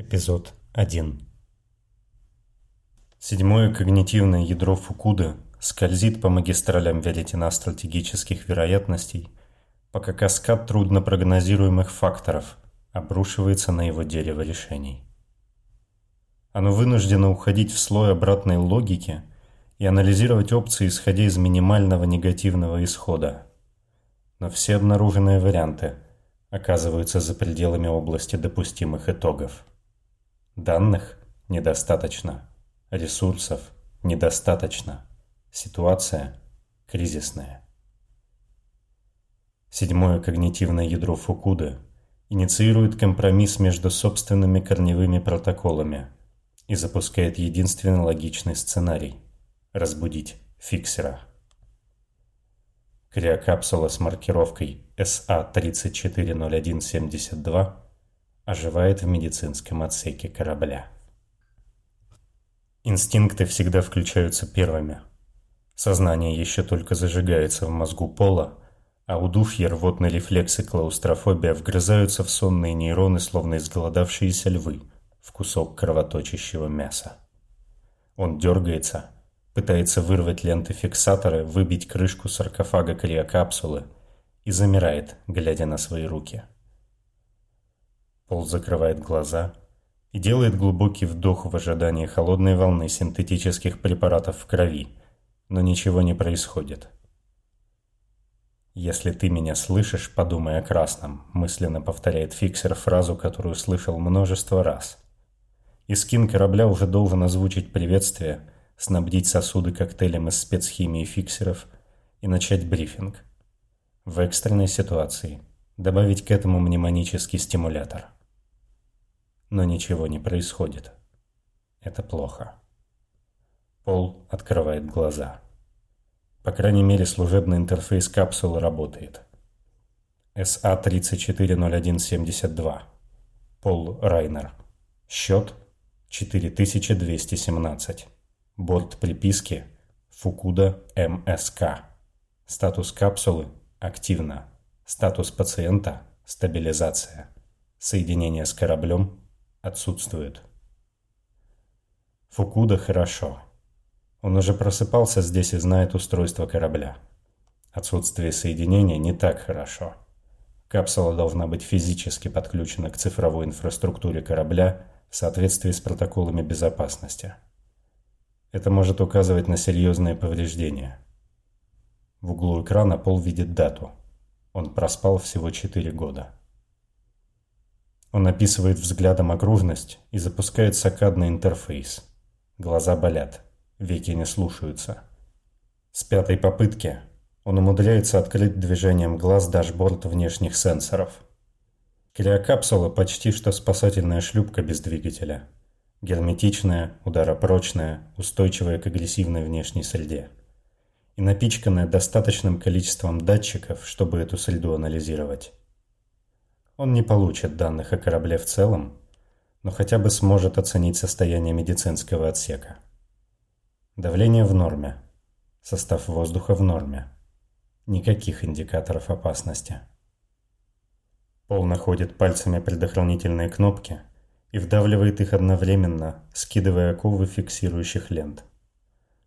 Эпизод 1 Седьмое когнитивное ядро Фукуда скользит по магистралям веретена стратегических вероятностей, пока каскад труднопрогнозируемых факторов обрушивается на его дерево решений. Оно вынуждено уходить в слой обратной логики и анализировать опции, исходя из минимального негативного исхода. Но все обнаруженные варианты оказываются за пределами области допустимых итогов. Данных недостаточно. Ресурсов недостаточно. Ситуация кризисная. Седьмое когнитивное ядро Фукуда инициирует компромисс между собственными корневыми протоколами и запускает единственный логичный сценарий – разбудить фиксера. Криокапсула с маркировкой SA-340172 оживает в медицинском отсеке корабля. Инстинкты всегда включаются первыми. Сознание еще только зажигается в мозгу пола, а удушье, рвотный рефлекс и клаустрофобия вгрызаются в сонные нейроны, словно изголодавшиеся львы, в кусок кровоточащего мяса. Он дергается, пытается вырвать ленты фиксатора, выбить крышку саркофага криокапсулы и замирает, глядя на свои руки. Пол закрывает глаза и делает глубокий вдох в ожидании холодной волны синтетических препаратов в крови, но ничего не происходит. «Если ты меня слышишь, подумай о красном», – мысленно повторяет фиксер фразу, которую слышал множество раз. Искин корабля уже должен озвучить приветствие, снабдить сосуды коктейлем из спецхимии фиксеров и начать брифинг. В экстренной ситуации добавить к этому мнемонический стимулятор – но ничего не происходит. Это плохо. Пол открывает глаза. По крайней мере, служебный интерфейс капсулы работает. SA-340172. Пол Райнер. Счет 4217. Борт приписки Фукуда МСК. Статус капсулы активно. Статус пациента стабилизация. Соединение с кораблем отсутствует. Фукуда хорошо. Он уже просыпался здесь и знает устройство корабля. Отсутствие соединения не так хорошо. Капсула должна быть физически подключена к цифровой инфраструктуре корабля в соответствии с протоколами безопасности. Это может указывать на серьезные повреждения. В углу экрана Пол видит дату. Он проспал всего 4 года. Он описывает взглядом окружность и запускает сакадный интерфейс. Глаза болят, веки не слушаются. С пятой попытки он умудряется открыть движением глаз дашборд внешних сенсоров. Криокапсула почти что спасательная шлюпка без двигателя. Герметичная, ударопрочная, устойчивая к агрессивной внешней среде. И напичканная достаточным количеством датчиков, чтобы эту среду анализировать. Он не получит данных о корабле в целом, но хотя бы сможет оценить состояние медицинского отсека. Давление в норме. Состав воздуха в норме. Никаких индикаторов опасности. Пол находит пальцами предохранительные кнопки и вдавливает их одновременно, скидывая оковы фиксирующих лент.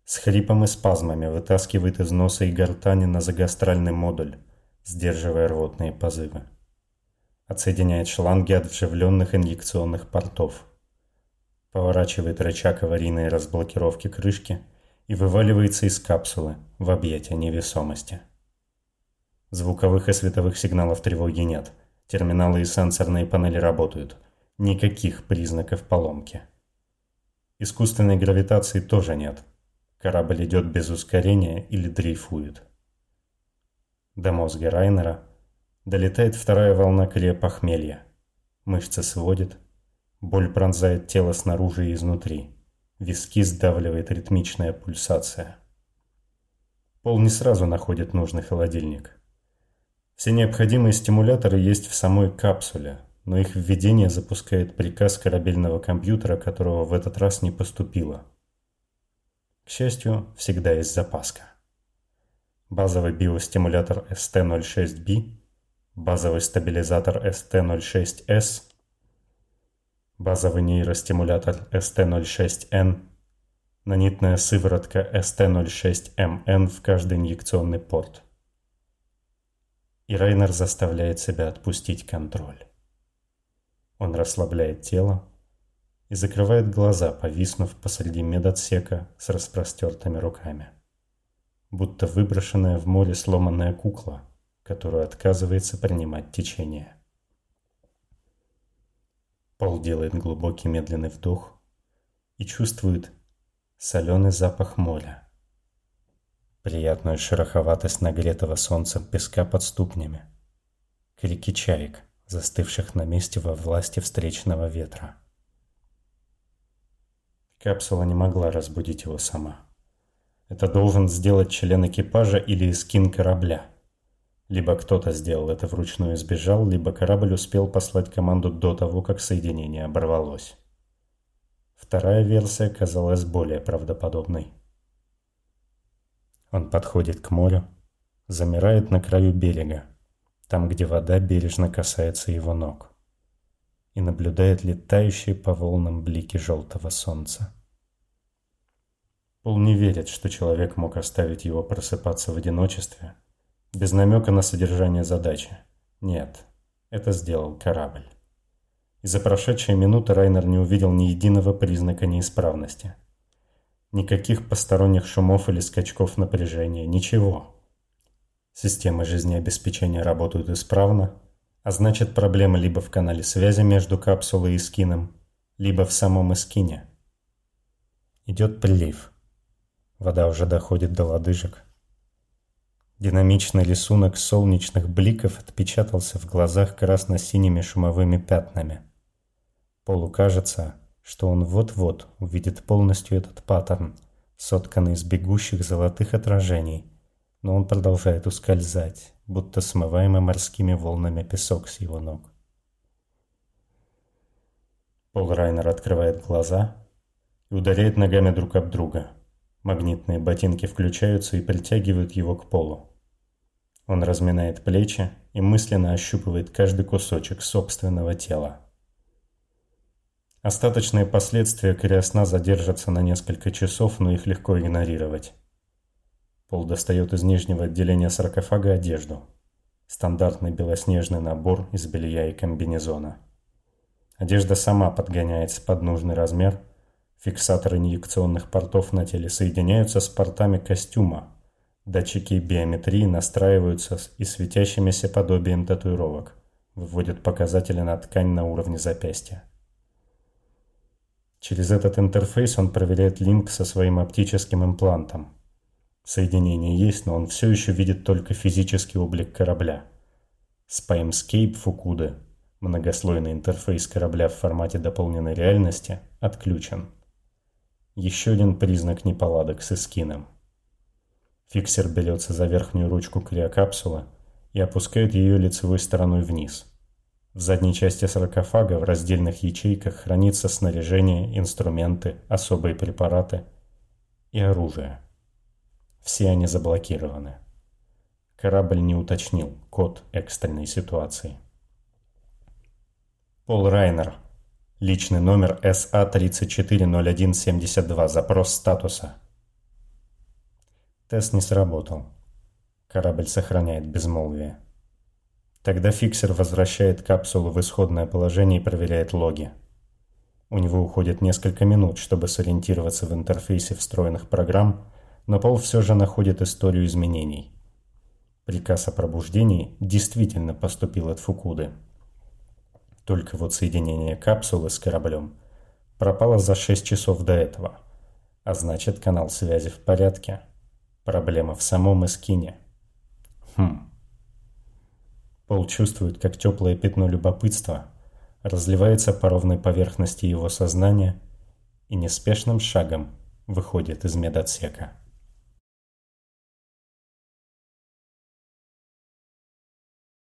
С хрипом и спазмами вытаскивает из носа и гортани на загастральный модуль, сдерживая рвотные позывы отсоединяет шланги от вживленных инъекционных портов. Поворачивает рычаг аварийной разблокировки крышки и вываливается из капсулы в объятия невесомости. Звуковых и световых сигналов тревоги нет. Терминалы и сенсорные панели работают. Никаких признаков поломки. Искусственной гравитации тоже нет. Корабль идет без ускорения или дрейфует. До мозга Райнера – Долетает вторая волна крия похмелья. Мышцы сводит. Боль пронзает тело снаружи и изнутри. Виски сдавливает ритмичная пульсация. Пол не сразу находит нужный холодильник. Все необходимые стимуляторы есть в самой капсуле, но их введение запускает приказ корабельного компьютера, которого в этот раз не поступило. К счастью, всегда есть запаска. Базовый биостимулятор ST06B базовый стабилизатор ST06S, базовый нейростимулятор ST06N, нанитная сыворотка ST06MN в каждый инъекционный порт. И Райнер заставляет себя отпустить контроль. Он расслабляет тело и закрывает глаза, повиснув посреди медотсека с распростертыми руками. Будто выброшенная в море сломанная кукла, которую отказывается принимать течение. Пол делает глубокий медленный вдох и чувствует соленый запах моря. Приятную шероховатость нагретого солнцем песка под ступнями. Крики чаек, застывших на месте во власти встречного ветра. Капсула не могла разбудить его сама. Это должен сделать член экипажа или скин корабля – либо кто-то сделал это вручную и сбежал, либо корабль успел послать команду до того, как соединение оборвалось. Вторая версия казалась более правдоподобной. Он подходит к морю, замирает на краю берега, там, где вода бережно касается его ног, и наблюдает летающие по волнам блики желтого солнца. Пол не верит, что человек мог оставить его просыпаться в одиночестве – без намека на содержание задачи. Нет, это сделал корабль. И за прошедшие минуты Райнер не увидел ни единого признака неисправности. Никаких посторонних шумов или скачков напряжения, ничего. Системы жизнеобеспечения работают исправно, а значит проблема либо в канале связи между капсулой и скином, либо в самом эскине. Идет прилив. Вода уже доходит до лодыжек. Динамичный рисунок солнечных бликов отпечатался в глазах красно-синими шумовыми пятнами. Полу кажется, что он вот-вот увидит полностью этот паттерн, сотканный из бегущих золотых отражений, но он продолжает ускользать, будто смываемый морскими волнами песок с его ног. Пол Райнер открывает глаза и ударяет ногами друг об друга – Магнитные ботинки включаются и притягивают его к полу. Он разминает плечи и мысленно ощупывает каждый кусочек собственного тела. Остаточные последствия криосна задержатся на несколько часов, но их легко игнорировать. Пол достает из нижнего отделения саркофага одежду. Стандартный белоснежный набор из белья и комбинезона. Одежда сама подгоняется под нужный размер – Фиксаторы инъекционных портов на теле соединяются с портами костюма. Датчики биометрии настраиваются и светящимися подобием татуировок. Выводят показатели на ткань на уровне запястья. Через этот интерфейс он проверяет линк со своим оптическим имплантом. Соединение есть, но он все еще видит только физический облик корабля. Spymscape Фукуды, многослойный интерфейс корабля в формате дополненной реальности, отключен. Еще один признак неполадок с эскином. Фиксер берется за верхнюю ручку криокапсулы и опускает ее лицевой стороной вниз. В задней части саркофага в раздельных ячейках хранится снаряжение, инструменты, особые препараты и оружие. Все они заблокированы. Корабль не уточнил код экстренной ситуации. Пол Райнер Личный номер СА-340172. Запрос статуса. Тест не сработал. Корабль сохраняет безмолвие. Тогда фиксер возвращает капсулу в исходное положение и проверяет логи. У него уходит несколько минут, чтобы сориентироваться в интерфейсе встроенных программ, но Пол все же находит историю изменений. Приказ о пробуждении действительно поступил от Фукуды. Только вот соединение капсулы с кораблем пропало за 6 часов до этого. А значит, канал связи в порядке. Проблема в самом эскине. Хм. Пол чувствует, как теплое пятно любопытства разливается по ровной поверхности его сознания и неспешным шагом выходит из медотсека.